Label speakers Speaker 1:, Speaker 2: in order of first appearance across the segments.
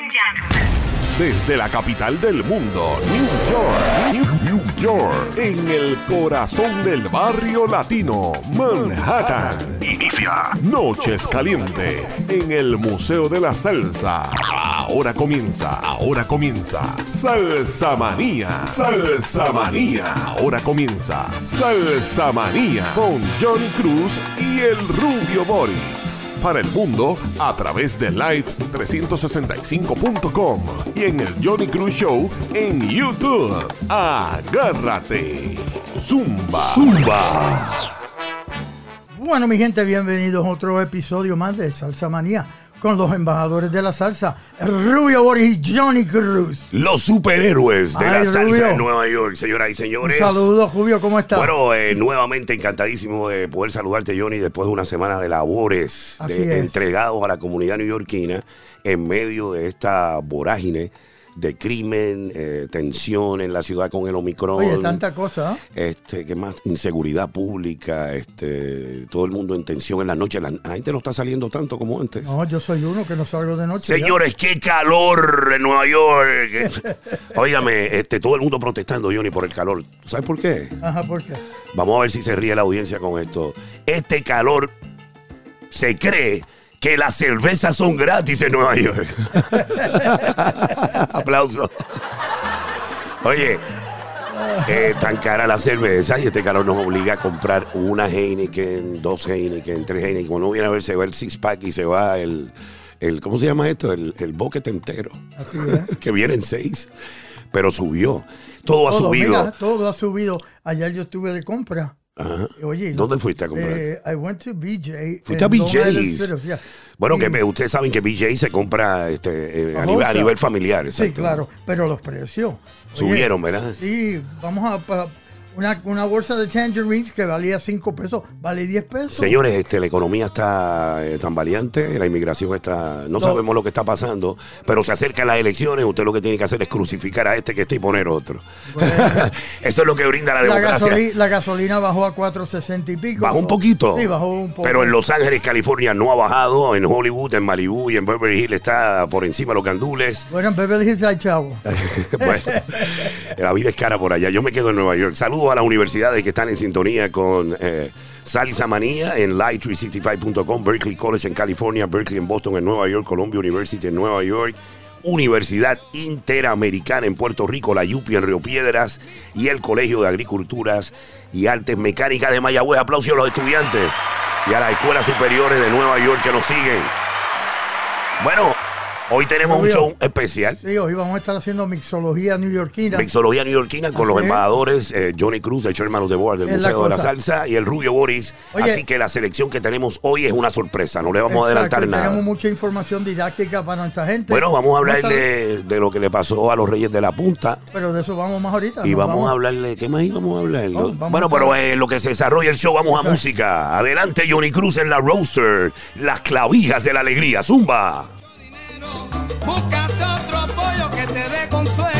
Speaker 1: and gentlemen.
Speaker 2: Desde la capital del mundo, New York, New, York, en el corazón del barrio latino, Manhattan. Inicia Noches Caliente en el Museo de la Salsa. Ahora comienza, ahora comienza. Salsa Manía, Salsa Manía. Ahora comienza Salsa Manía con Johnny Cruz y el Rubio Boris. Para el mundo a través de live365.com y el Johnny Cruz Show en YouTube. Agárrate. Zumba. Zumba.
Speaker 3: Bueno, mi gente, bienvenidos a otro episodio más de Salsa Manía con los embajadores de la salsa, Rubio Boris y Johnny Cruz.
Speaker 4: Los superhéroes de
Speaker 3: Ay,
Speaker 4: la salsa
Speaker 3: Rubio.
Speaker 4: de Nueva York, señoras y señores.
Speaker 3: saludo, Rubio, ¿cómo estás?
Speaker 4: Bueno, eh, nuevamente encantadísimo de poder saludarte, Johnny, después de una semana de labores de- entregados a la comunidad neoyorquina en medio de esta vorágine de crimen, eh, tensión en la ciudad con el Omicron.
Speaker 3: Oye, tanta cosa.
Speaker 4: Este, que más inseguridad pública, este, todo el mundo en tensión en la noche. La, la gente no está saliendo tanto como antes.
Speaker 3: No, yo soy uno que no salgo de noche. ya.
Speaker 4: Señores, qué calor en Nueva York. Óigame, este, todo el mundo protestando, Johnny, por el calor. ¿Sabes por qué?
Speaker 3: Ajá, ¿por qué?
Speaker 4: Vamos a ver si se ríe la audiencia con esto. Este calor se cree que las cervezas son gratis en Nueva York. Aplauso. Oye, eh, tan cara la cerveza y este calor nos obliga a comprar una Heineken, dos Heineken, tres Heineken. Cuando viene a ver, se va el six pack y se va el, el ¿cómo se llama esto? El, el bucket entero.
Speaker 3: Así es.
Speaker 4: que vienen seis. Pero subió. Todo ha subido.
Speaker 3: mira, todo ha subido. Ayer yo estuve de compra.
Speaker 4: Ajá.
Speaker 3: Oye,
Speaker 4: ¿Dónde fuiste a comprar?
Speaker 3: Eh, I went to BJ.
Speaker 4: Fuiste a BJ's.
Speaker 3: Sea,
Speaker 4: Bueno,
Speaker 3: y-
Speaker 4: que me- ustedes saben que BJ se compra este, eh, a, nivel, a
Speaker 3: wholesale.
Speaker 4: nivel familiar.
Speaker 3: Sí, claro, pero los precios. Oye,
Speaker 4: Subieron, ¿verdad?
Speaker 3: Sí, vamos a... una, una bolsa de tangerines que valía 5 pesos, vale 10 pesos.
Speaker 4: Señores, este, la economía está eh, tan valiente, la inmigración está... No, sabemos lo que está pasando, pero se acercan las elecciones, usted lo que tiene que hacer es crucificar a este que está y poner otro.
Speaker 3: Bueno.
Speaker 4: Eso es lo que brinda la
Speaker 3: La,
Speaker 4: democracia.
Speaker 3: la gasolina bajó a 4.60 y pico.
Speaker 4: Bajó un poquito.
Speaker 3: Sí, bajó un poco.
Speaker 4: Pero en Los Ángeles, California no ha bajado, en Hollywood, en Malibu y en Beverly Hills está por encima de los gandules.
Speaker 3: Bueno, en Beverly Hills hay chavo.
Speaker 4: bueno, la vida es cara por allá. Yo me quedo en Nueva York. Saludos a las universidades que están en sintonía con eh, Salsa Manía en live365.com, Berkeley College en California, Berkeley en Boston, en Nueva York, Columbia University en Nueva York. Universidad Interamericana en Puerto Rico, la YUPI en Río Piedras y el Colegio de Agriculturas y Artes Mecánicas de Mayagüez. Aplausos a los estudiantes y a las escuelas superiores de Nueva York que nos siguen. Bueno, hoy tenemos un show especial.
Speaker 3: Sí, hoy vamos a estar haciendo mixología neoyorquina.
Speaker 4: Mixología neoyorquina con los
Speaker 3: Así
Speaker 4: embajadores eh, Johnny Cruz, chairman of the board del
Speaker 3: Es la
Speaker 4: Museo de la. Salsa, y el Rubio Boris.
Speaker 3: Oye.
Speaker 4: Así que la selección que tenemos hoy es una sorpresa, no le vamos a adelantar nada.
Speaker 3: Tenemos mucha información didáctica para nuestra gente.
Speaker 4: Bueno, vamos a hablar
Speaker 3: Vamos
Speaker 4: de, de lo que le pasó a los Reyes de la Punta.
Speaker 3: Pero de eso vamos más ahorita.
Speaker 4: Y vamos, a hablarle, ¿qué más íbamos a hablar?
Speaker 3: Oh,
Speaker 4: bueno, pero en lo que se desarrolla el show, vamos a música. Adelante, Johnny Cruz en la roaster, las clavijas de la alegría, zumba.
Speaker 5: Búscate otro apoyo que te dé consuelo.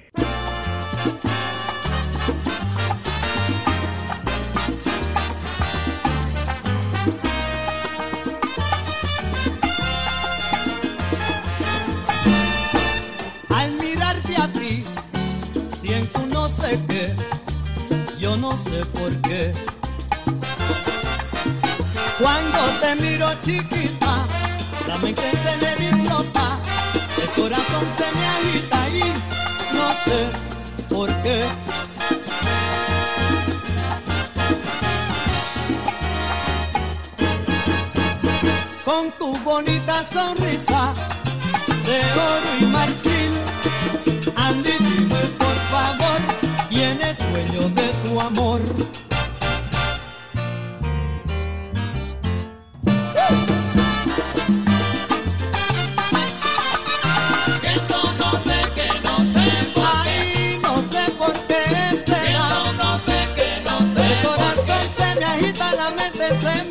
Speaker 5: tiro chiquita, la mente se me disloca, el corazón se me agita y no sé por qué. Con tu bonita sonrisa de oro y marfil, Andy, dime por favor, ¿quién es dueño de tu amor?
Speaker 6: present.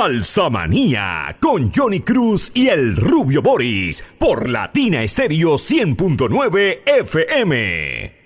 Speaker 7: Salsa Manía con Johnny Cruz y el Rubio Boris por Latina Estéreo 100.9 FM.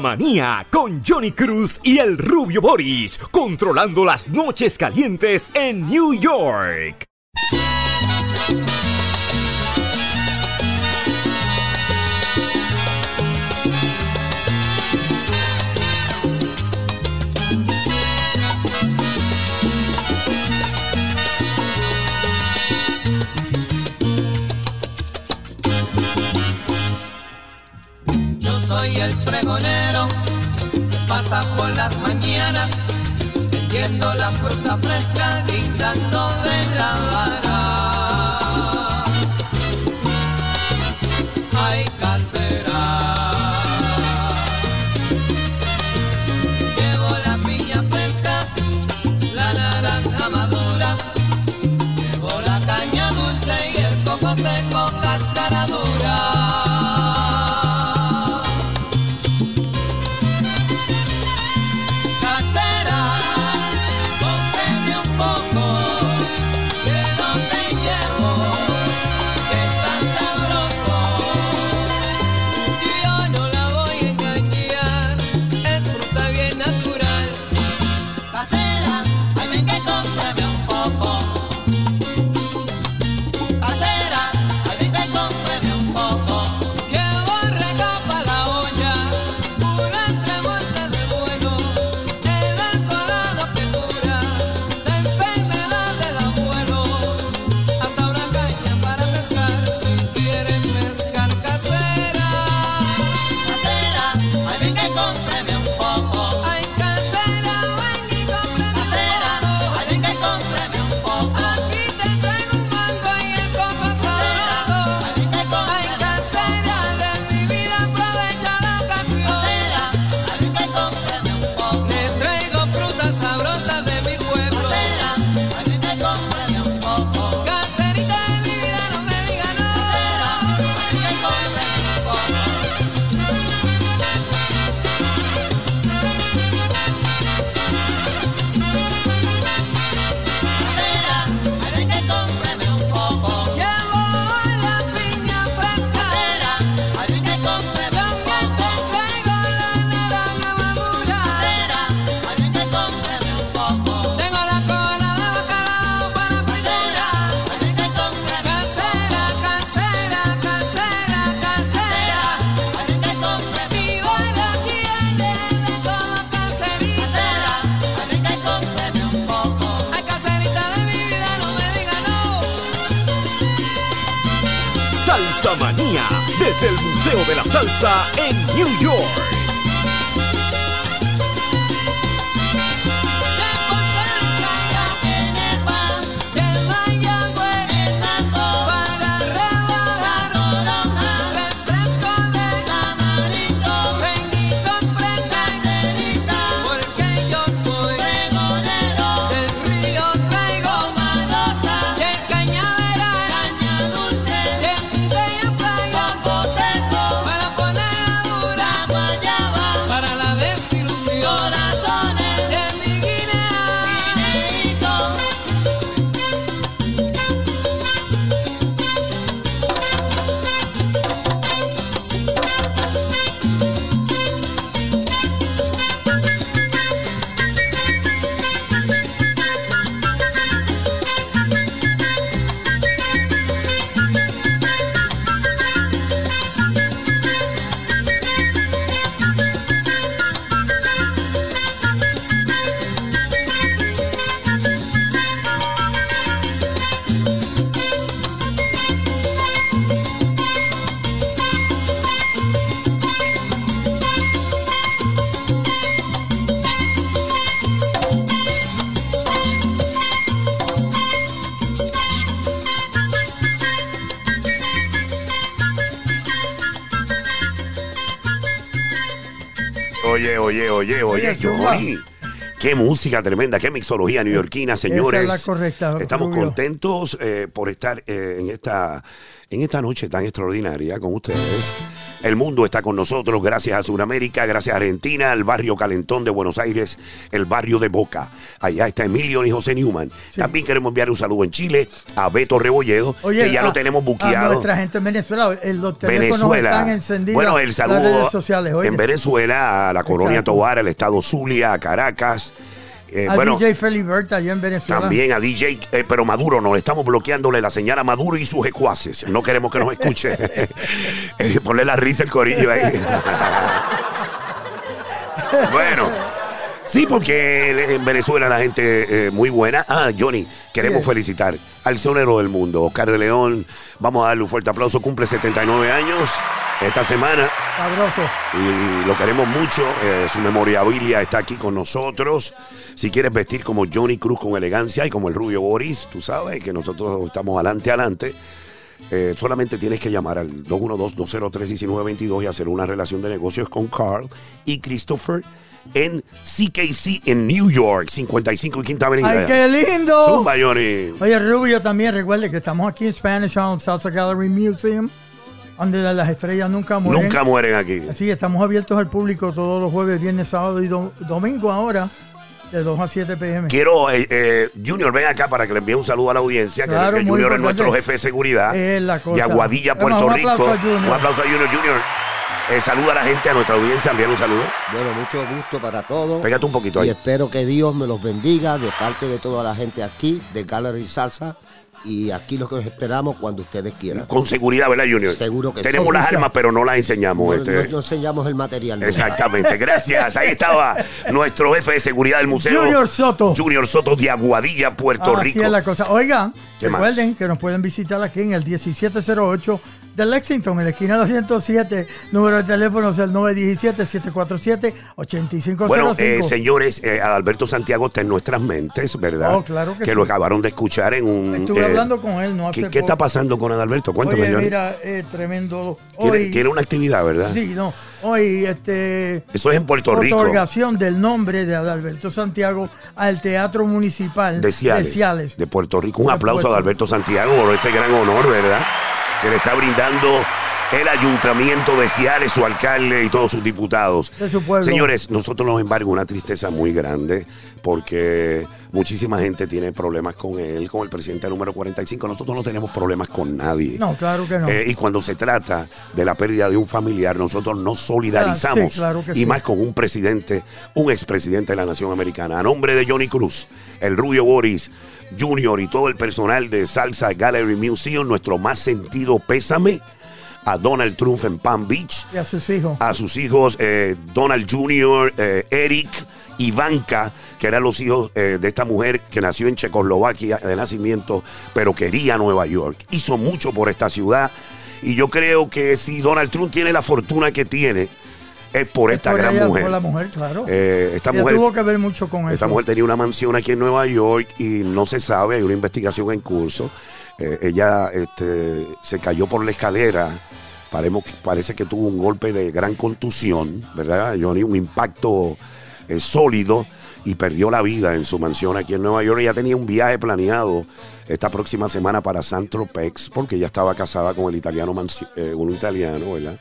Speaker 1: Manía con Johnny Cruz y el rubio Boris, controlando las noches calientes en New York.
Speaker 6: pasa por las mañanas, metiendo la fruta fresca, gritando de la
Speaker 4: Qué música tremenda, qué mixología neoyorquina, señores. Estamos contentos eh, por estar eh, en, esta, en esta noche tan extraordinaria con ustedes. El mundo está con nosotros gracias a Sudamérica, gracias a Argentina, el barrio Calentón de Buenos Aires, el barrio de Boca. Allá está Emilio y José Newman. También queremos enviar un saludo en Chile a Beto Rebolledo, que ya
Speaker 3: a-
Speaker 4: lo tenemos
Speaker 3: A
Speaker 4: buqueado.
Speaker 3: nuestra gente en Venezuela, el- los teléfonos
Speaker 4: Venezuela.
Speaker 3: están encendidos.
Speaker 4: Bueno, el
Speaker 3: las
Speaker 4: saludo
Speaker 3: redes sociales, oye.
Speaker 4: en Venezuela, a la colonia. Tobar, al estado Zulia, a Caracas. Eh,
Speaker 3: a
Speaker 4: bueno,
Speaker 3: DJ Feliberta allá en Venezuela.
Speaker 4: también a DJ, eh, pero Maduro, no, estamos bloqueándole la señal a Maduro y sus ecuaces. No queremos que nos escuche. Eh, Ponle la risa el corillo ahí. bueno. Sí, porque en Venezuela la gente eh, muy buena. Ah, Johnny, queremos
Speaker 3: Bien.
Speaker 4: felicitar al sonero del mundo, Oscar de León. Vamos a darle un fuerte aplauso. Cumple 79 años esta semana
Speaker 3: Sabroso.
Speaker 4: y lo queremos mucho. eh, su memorabilia está aquí con nosotros. Si quieres vestir como Johnny Cruz con elegancia y como el rubio Boris, tú sabes que nosotros estamos adelante, adelante. eh, solamente tienes que llamar al 212-203-1922 y hacer una relación de negocios con Carl y Christopher en CKC en New York, 55 y Quinta Avenida.
Speaker 3: ¡Ay, qué lindo!
Speaker 4: Zumba, Johnny.
Speaker 3: Oye, Rubio, también recuerde que estamos aquí en Spanish Town Salsa Gallery Museum, donde las estrellas nunca mueren.
Speaker 4: Nunca mueren aquí.
Speaker 3: Así que estamos abiertos al público todos los jueves, viernes, sábado y do- domingo ahora, de 2 a 7 pm.
Speaker 4: Quiero, eh, eh, Junior, ven acá para que le envíe un saludo a la audiencia. que-
Speaker 3: Claro,
Speaker 4: que,
Speaker 3: muy
Speaker 4: Junior es nuestro jefe de seguridad.
Speaker 3: Es la cosa.
Speaker 4: De Aguadilla,
Speaker 3: Además,
Speaker 4: Puerto
Speaker 3: un
Speaker 4: Rico.
Speaker 3: aplauso a Junior.
Speaker 4: Un aplauso a Junior. Junior, eh, saluda a la gente, a nuestra audiencia, envíale un saludo.
Speaker 8: Bueno, mucho gusto para todos.
Speaker 4: Pégate un poquito
Speaker 8: Y
Speaker 4: ahí.
Speaker 8: espero que Dios me los bendiga de parte de toda la gente aquí, de Gallery Salsa. Y aquí lo que os esperamos cuando ustedes quieran.
Speaker 4: Con seguridad, ¿verdad, Junior?
Speaker 8: Seguro que sí.
Speaker 4: Tenemos las armas, pero no las enseñamos.
Speaker 8: No,
Speaker 4: este.
Speaker 8: no- no enseñamos el material.
Speaker 4: Exactamente, gracias. Ahí estaba nuestro jefe de seguridad del museo.
Speaker 3: Junior Soto.
Speaker 4: Junior Soto de Aguadilla, Puerto
Speaker 3: Así
Speaker 4: Rico.
Speaker 3: es la cosa. Oigan, recuerden que nos pueden visitar aquí en el 1708 de Lexington, en la esquina de la 107. Número de teléfono es el 917-747-8505.
Speaker 4: Bueno, eh, señores, eh, Adalberto Santiago está en nuestras mentes, ¿verdad?
Speaker 3: Oh, claro que
Speaker 4: lo
Speaker 3: sí.
Speaker 4: acabaron de escuchar en un.
Speaker 3: Estuve
Speaker 4: eh,
Speaker 3: hablando con él, no hace
Speaker 4: ¿Qué, qué está pasando con Adalberto? Cuéntame,
Speaker 3: Oye, mira, tremendo.
Speaker 4: Tiene,
Speaker 3: Hoy,
Speaker 4: tiene una actividad, ¿verdad?
Speaker 3: Sí, no. Hoy, este.
Speaker 4: Eso es en Puerto Rico.
Speaker 3: Otorgación del nombre de Adalberto Santiago al Teatro Municipal
Speaker 4: de Ciales,
Speaker 3: de Ciales.
Speaker 4: de Puerto Rico. Un
Speaker 3: De
Speaker 4: aplauso
Speaker 3: Puerto-
Speaker 4: a Alberto Santiago por ese gran honor, ¿verdad? Que le está brindando el ayuntamiento de Ciales, su alcalde y todos sus diputados.
Speaker 3: De su pueblo.
Speaker 4: Señores, nosotros nos embarga una tristeza muy grande porque muchísima gente tiene problemas con él, con el presidente número 45. Nosotros no tenemos problemas con nadie.
Speaker 3: No, claro que no.
Speaker 4: Eh, y cuando se trata de la pérdida de un familiar, nosotros nos solidarizamos.
Speaker 3: Ah, sí, claro que
Speaker 4: y
Speaker 3: sí.
Speaker 4: más con un presidente, un expresidente de la Nación Americana. A nombre de Johnny Cruz, el Rubio Boris Jr. y todo el personal de Salsa Gallery Museum, nuestro más sentido pésame a Donald Trump en Palm Beach,
Speaker 3: y a sus hijos.
Speaker 4: a sus hijos eh, Donald Jr., eh, Eric, Ivanka, que eran los hijos eh, de esta mujer que nació en Checoslovaquia de nacimiento, pero quería Nueva York. Hizo mucho por esta ciudad y yo creo que si Donald Trump tiene la fortuna que tiene, es por esta
Speaker 3: Por
Speaker 4: gran
Speaker 3: ella,
Speaker 4: mujer.
Speaker 3: Por la mujer, claro.
Speaker 4: Eh, esta
Speaker 3: Ella
Speaker 4: mujer
Speaker 3: tuvo que ver mucho con
Speaker 4: esta
Speaker 3: eso.
Speaker 4: mujer tenía una mansión aquí en Nueva York y no se sabe, hay una investigación en curso. Eh, ella este, se cayó por la escalera. Paremos- parece que tuvo un golpe de gran contusión, ¿verdad, Johnny? Un impacto eh, sólido y perdió la vida en su mansión aquí en Nueva York. Ella tenía un viaje planeado esta próxima semana para San Tropez porque ella estaba casada con el italiano, eh, un italiano, ¿verdad?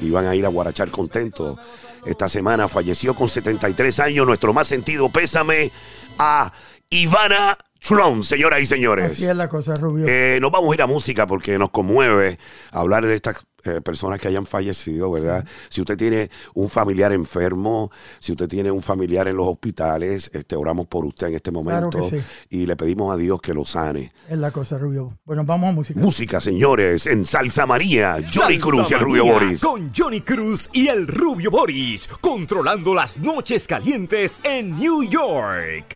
Speaker 4: Iban a ir a Guarachar contentos. Esta semana falleció con 73 años. Nuestro más sentido pésame a Ivana Trump, señoras y señores.
Speaker 3: Así es la cosa, Rubio.
Speaker 4: Eh, nos vamos a ir a música porque nos conmueve hablar de estas eh, personas que hayan fallecido, ¿verdad? Si usted tiene un familiar enfermo, si usted tiene un familiar en los hospitales, este, oramos por usted en este momento
Speaker 3: Claro que sí.
Speaker 4: y le pedimos a Dios que lo sane.
Speaker 3: Es la cosa, Rubio. Bueno, vamos a música.
Speaker 4: Música, señores, en Salsa María, Johnny
Speaker 1: Salsa
Speaker 4: Cruz y el Rubio Boris.
Speaker 1: Con Johnny Cruz y el Rubio Boris, controlando las noches calientes en New York.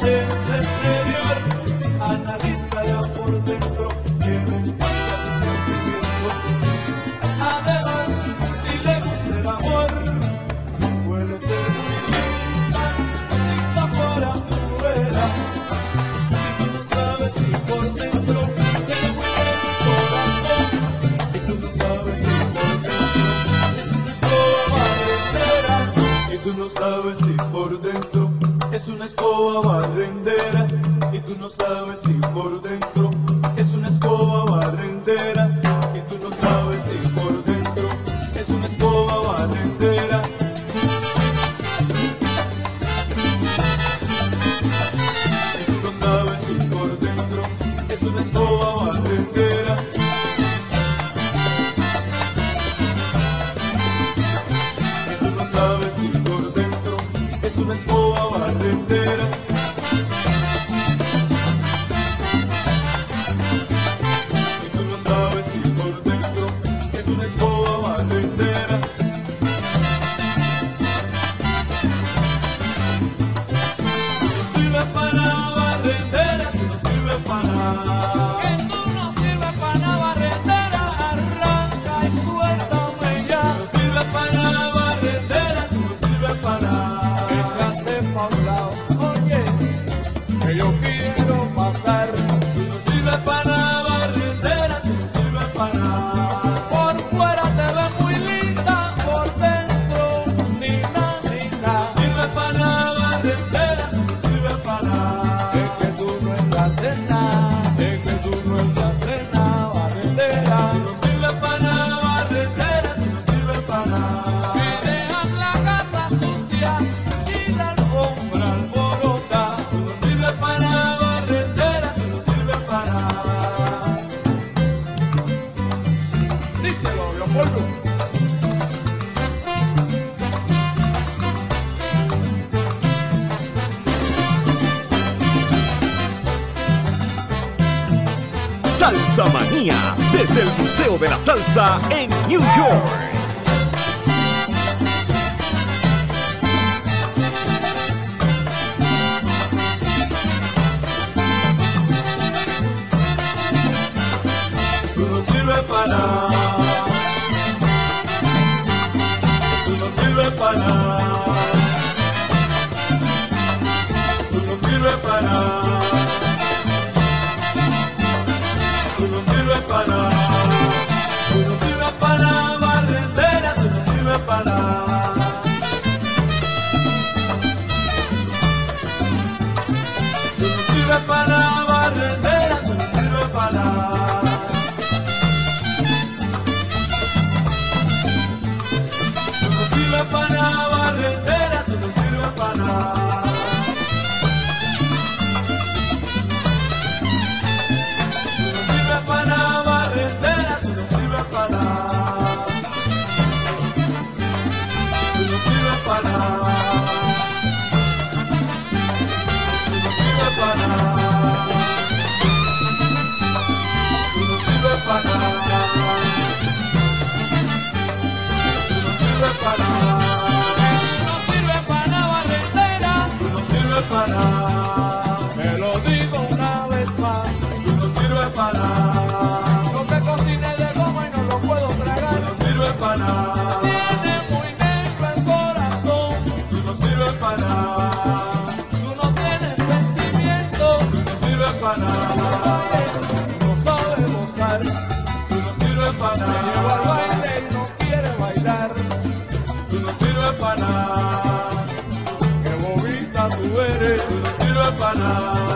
Speaker 7: Belleza exterior, por dentro, que no importa su sentimiento. Además, si le gusta el amor, puede ser muy linda, por afuera. Y tú no sabes si por dentro tiene muy buen corazón. Y tú no sabes si por dentro es una es una escoba barrendera y tú no sabes si por dentro. Es una escoba barrendera
Speaker 1: y
Speaker 7: tú no sabes si por dentro. Es una escoba barrendera. de la salsa en New York. No sirve para para barrendera, tú no sirves para nada. No sirves para barrendera. me lo digo una vez más, y no sirve para, no me cocine de goma y no lo puedo tragar, y no sirve para. Tiene muy negro el corazón, y no sirve para. para, no sabes gozar, tú no sirves para llevar. bana.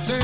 Speaker 1: Say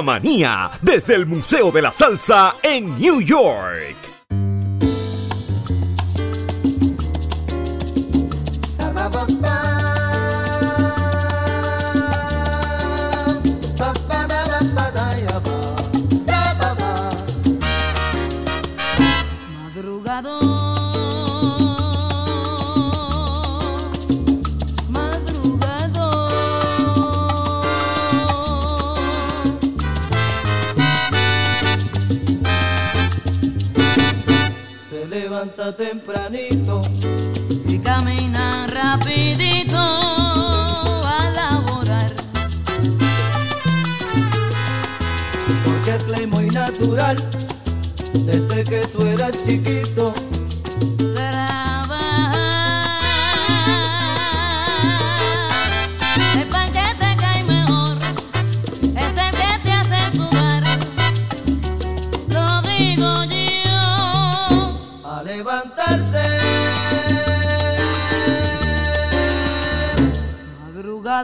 Speaker 1: Manía desde el Museo de la Salsa en New York.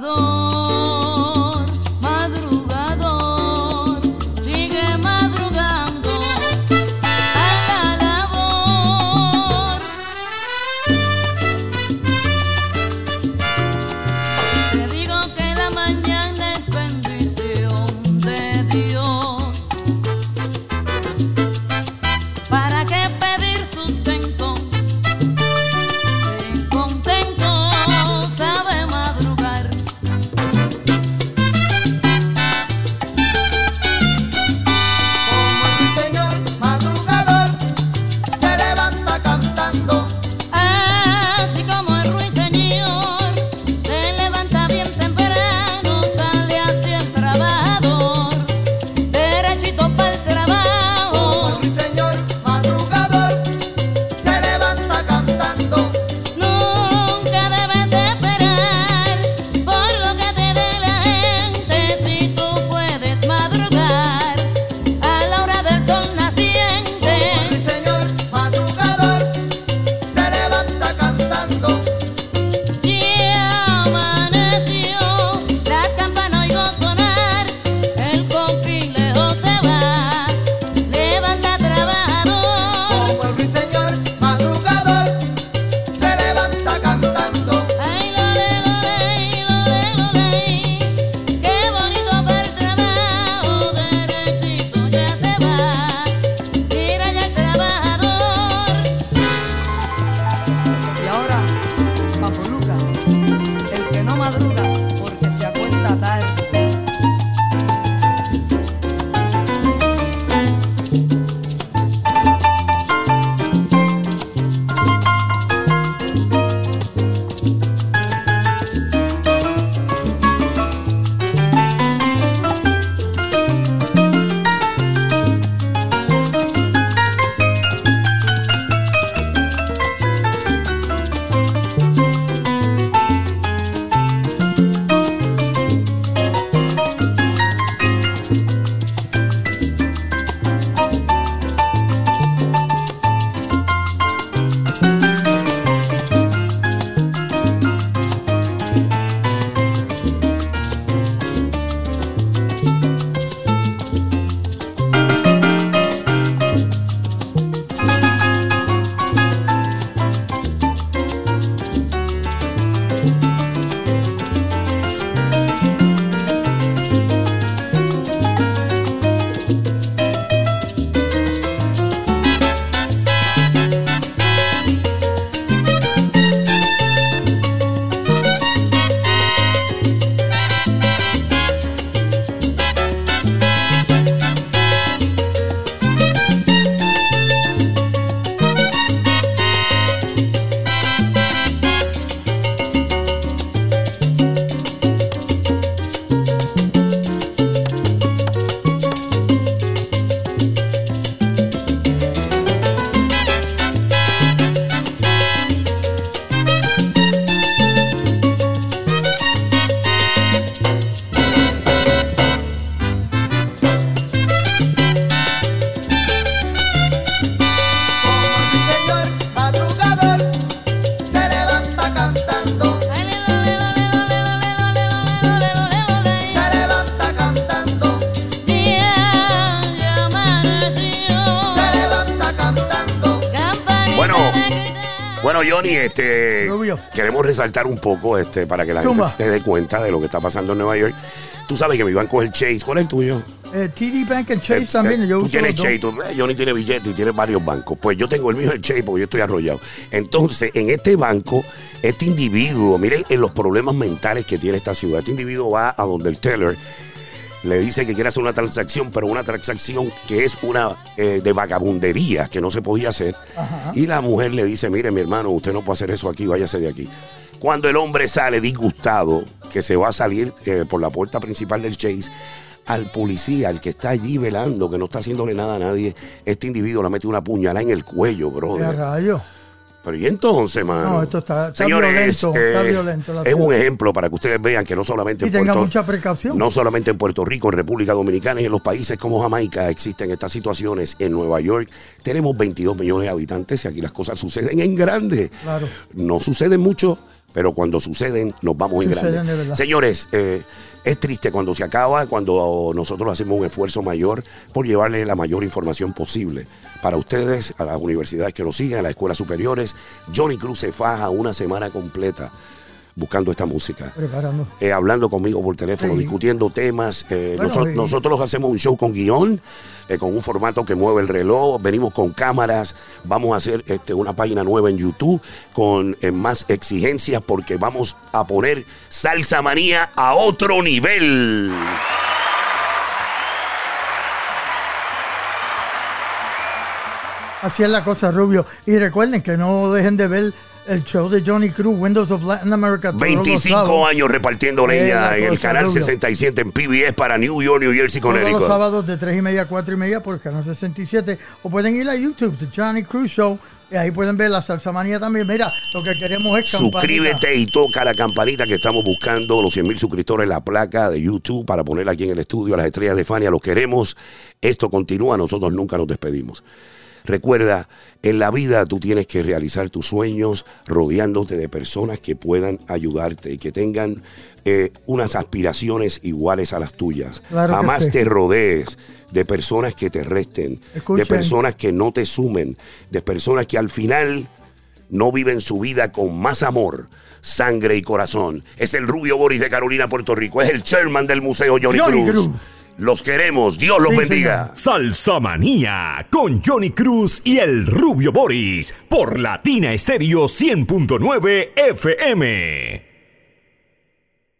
Speaker 4: pasado. Resaltar un poco este, para que la gente se dé cuenta de lo que está pasando en Nueva York. Tú sabes que mi banco es el Chase. ¿Cuál es el tuyo?
Speaker 3: Eh, TD Bank and Chase
Speaker 4: Eh,
Speaker 3: también.
Speaker 4: eh,
Speaker 3: yo
Speaker 4: tú
Speaker 3: uso
Speaker 4: tienes. Chase, tú- eh, Johnny tiene billete y tiene varios bancos. Pues yo tengo el mío, el Chase, porque yo estoy arrollado. Entonces, en este banco, este individuo, miren en los problemas mentales que tiene esta ciudad. Este individuo va a donde el teller le dice que quiere hacer una transacción, pero una transacción que es una eh, de vagabundería que no se podía hacer.
Speaker 3: Ajá.
Speaker 4: Y la mujer le dice, mire mi hermano, usted no puede hacer eso aquí, váyase de aquí. Cuando el hombre sale disgustado, que se va a salir eh, por la puerta principal del Chase, al policía, al que está allí velando, que no está haciéndole nada a nadie, este individuo le mete una puñalada en el cuello,
Speaker 3: ¿Qué
Speaker 4: brother.
Speaker 3: rayo?
Speaker 4: Pero y entonces, mano.
Speaker 3: No, esto está- está
Speaker 4: Señores,
Speaker 3: violento, está
Speaker 4: eh,
Speaker 3: violento la
Speaker 4: Es un ejemplo para que ustedes vean que no solamente
Speaker 3: Y
Speaker 4: en
Speaker 3: tenga
Speaker 4: Puerto-
Speaker 3: mucha precaución.
Speaker 4: no solamente en Puerto Rico, en República Dominicana y en los países como Jamaica existen estas situaciones. En Nueva York tenemos 22 millones de habitantes y aquí las cosas suceden en grande.
Speaker 3: Claro.
Speaker 4: No suceden mucho, pero cuando suceden nos vamos en grande. Señores, eh, es triste cuando se acaba, cuando nosotros hacemos un esfuerzo mayor por llevarle la mayor información posible. Para ustedes, a las universidades que nos siguen, a las escuelas superiores, Johnny Cruz se faja una semana completa buscando esta música
Speaker 3: Preparando.
Speaker 4: eh, hablando conmigo por teléfono,
Speaker 3: Sí.
Speaker 4: discutiendo temas. Eh,
Speaker 3: Bueno,
Speaker 4: noso- Nosotros hacemos un show con guion, eh, con un formato que mueve el reloj, venimos con cámaras, vamos a hacer este, una página nueva en YouTube con eh, más exigencias porque vamos a poner Salsa Manía a otro nivel.
Speaker 3: Así es la cosa, Rubio. Y recuerden que no dejen de ver el show de Johnny Cruz, Windows of Latin America. todos los
Speaker 4: 25
Speaker 3: sábados.
Speaker 4: años repartiendo leña en el canal
Speaker 3: Rubio.
Speaker 4: 67 en PBS para New York, New Jersey,
Speaker 3: Todos los
Speaker 4: Connecticut.
Speaker 3: sábados de 3 y media a 4 y media por el canal 67. O pueden ir a YouTube, The Johnny Cruz Show. Y ahí pueden ver la salsa manía también. Mira, lo que queremos es campanita.
Speaker 4: Suscríbete y toca la campanita que estamos buscando los 100 mil suscriptores en la placa de YouTube para ponerla aquí en el estudio a las estrellas de Fania. Los queremos. Esto continúa. Nosotros nunca nos despedimos. Recuerda, en la vida tú tienes que realizar tus sueños rodeándote de personas que puedan ayudarte y que tengan eh, unas aspiraciones iguales a las tuyas.
Speaker 3: Claro
Speaker 4: Jamás
Speaker 3: sí.
Speaker 4: te rodees de personas que te resten, de personas que no te sumen, de personas que al final no viven su vida con más amor, sangre y corazón. Es el rubio Boris de Carolina, Puerto Rico. Es el chairman del museo Johnny,
Speaker 3: Johnny
Speaker 4: Cruz.
Speaker 3: Cruz.
Speaker 4: Los queremos. Dios los
Speaker 3: Sí,
Speaker 4: bendiga.
Speaker 9: Salsa Manía con Johnny Cruz y el Rubio Boris por Latina Estéreo 100.9 FM.